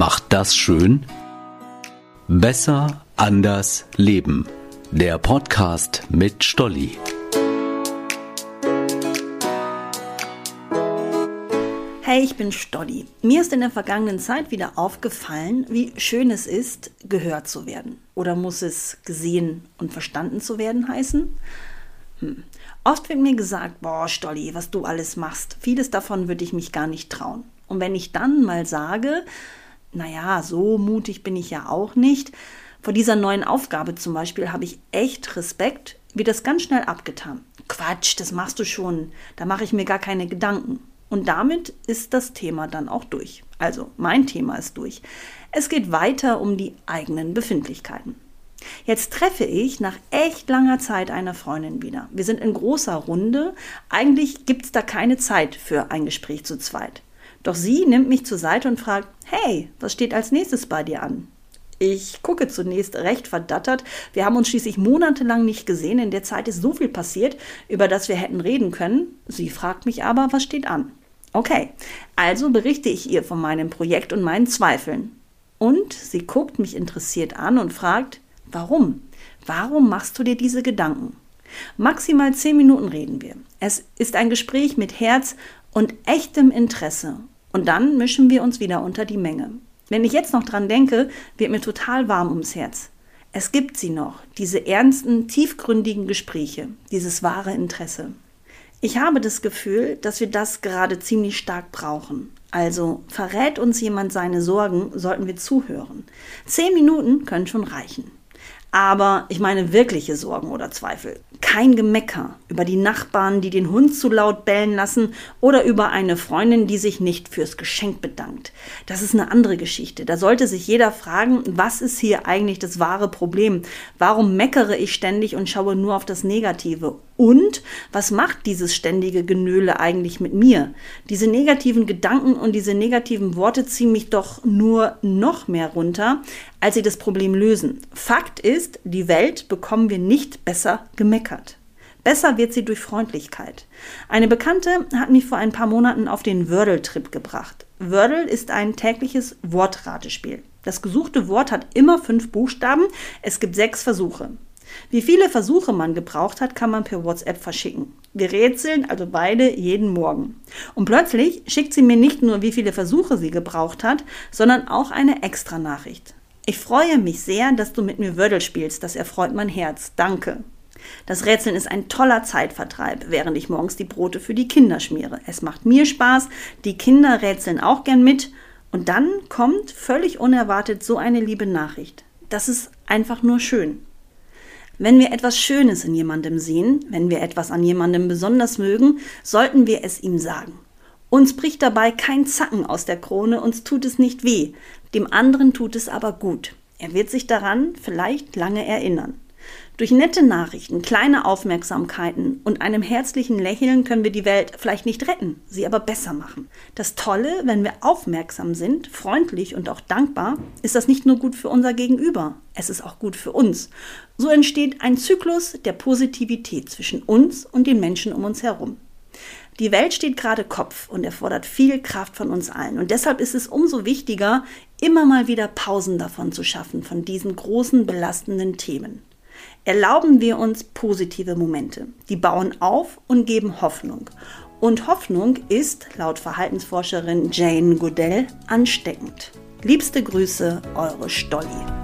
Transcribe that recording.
macht das schön? Besser, anders, leben. Der Podcast mit Stolli. Hey, ich bin Stolli. Mir ist in der vergangenen Zeit wieder aufgefallen, wie schön es ist, gehört zu werden. Oder muss es gesehen und verstanden zu werden heißen? Hm. Oft wird mir gesagt, boah, Stolli, was du alles machst. Vieles davon würde ich mich gar nicht trauen. Und wenn ich dann mal sage, naja, so mutig bin ich ja auch nicht, vor dieser neuen Aufgabe zum Beispiel habe ich echt Respekt, wird das ganz schnell abgetan. Quatsch, das machst du schon, da mache ich mir gar keine Gedanken. Und damit ist das Thema dann auch durch. Also mein Thema ist durch. Es geht weiter um die eigenen Befindlichkeiten. Jetzt treffe ich nach echt langer Zeit eine Freundin wieder. Wir sind in großer Runde. Eigentlich gibt es da keine Zeit für ein Gespräch zu zweit. Doch sie nimmt mich zur Seite und fragt, hey, was steht als nächstes bei dir an? Ich gucke zunächst recht verdattert. Wir haben uns schließlich monatelang nicht gesehen. In der Zeit ist so viel passiert, über das wir hätten reden können. Sie fragt mich aber, was steht an? Okay, also berichte ich ihr von meinem Projekt und meinen Zweifeln. Und sie guckt mich interessiert an und fragt, warum? Warum machst du dir diese Gedanken? Maximal zehn Minuten reden wir. Es ist ein Gespräch mit Herz und echtem Interesse. Und dann mischen wir uns wieder unter die Menge. Wenn ich jetzt noch dran denke, wird mir total warm ums Herz. Es gibt sie noch, diese ernsten, tiefgründigen Gespräche, dieses wahre Interesse. Ich habe das Gefühl, dass wir das gerade ziemlich stark brauchen. Also verrät uns jemand seine Sorgen, sollten wir zuhören. Zehn Minuten können schon reichen. Aber ich meine wirkliche Sorgen oder Zweifel. Kein Gemecker über die Nachbarn, die den Hund zu laut bellen lassen oder über eine Freundin, die sich nicht fürs Geschenk bedankt. Das ist eine andere Geschichte. Da sollte sich jeder fragen, was ist hier eigentlich das wahre Problem? Warum meckere ich ständig und schaue nur auf das Negative? Und was macht dieses ständige Genöle eigentlich mit mir? Diese negativen Gedanken und diese negativen Worte ziehen mich doch nur noch mehr runter, als sie das Problem lösen. Fakt ist, die Welt bekommen wir nicht besser gemeckert. Besser wird sie durch Freundlichkeit. Eine Bekannte hat mich vor ein paar Monaten auf den Wordle-Trip gebracht. Wordle ist ein tägliches Wortratespiel. Das gesuchte Wort hat immer fünf Buchstaben. Es gibt sechs Versuche. Wie viele Versuche man gebraucht hat, kann man per WhatsApp verschicken. Wir rätseln also beide jeden Morgen. Und plötzlich schickt sie mir nicht nur, wie viele Versuche sie gebraucht hat, sondern auch eine extra Nachricht. Ich freue mich sehr, dass du mit mir Wördel spielst. Das erfreut mein Herz. Danke. Das Rätseln ist ein toller Zeitvertreib, während ich morgens die Brote für die Kinder schmiere. Es macht mir Spaß, die Kinder rätseln auch gern mit. Und dann kommt völlig unerwartet so eine liebe Nachricht. Das ist einfach nur schön. Wenn wir etwas Schönes in jemandem sehen, wenn wir etwas an jemandem besonders mögen, sollten wir es ihm sagen. Uns bricht dabei kein Zacken aus der Krone, uns tut es nicht weh, dem anderen tut es aber gut. Er wird sich daran vielleicht lange erinnern. Durch nette Nachrichten, kleine Aufmerksamkeiten und einem herzlichen Lächeln können wir die Welt vielleicht nicht retten, sie aber besser machen. Das Tolle, wenn wir aufmerksam sind, freundlich und auch dankbar, ist das nicht nur gut für unser Gegenüber, es ist auch gut für uns. So entsteht ein Zyklus der Positivität zwischen uns und den Menschen um uns herum. Die Welt steht gerade Kopf und erfordert viel Kraft von uns allen. Und deshalb ist es umso wichtiger, immer mal wieder Pausen davon zu schaffen, von diesen großen belastenden Themen erlauben wir uns positive Momente. Die bauen auf und geben Hoffnung. Und Hoffnung ist, laut Verhaltensforscherin Jane Goodell, ansteckend. Liebste Grüße, eure Stolli.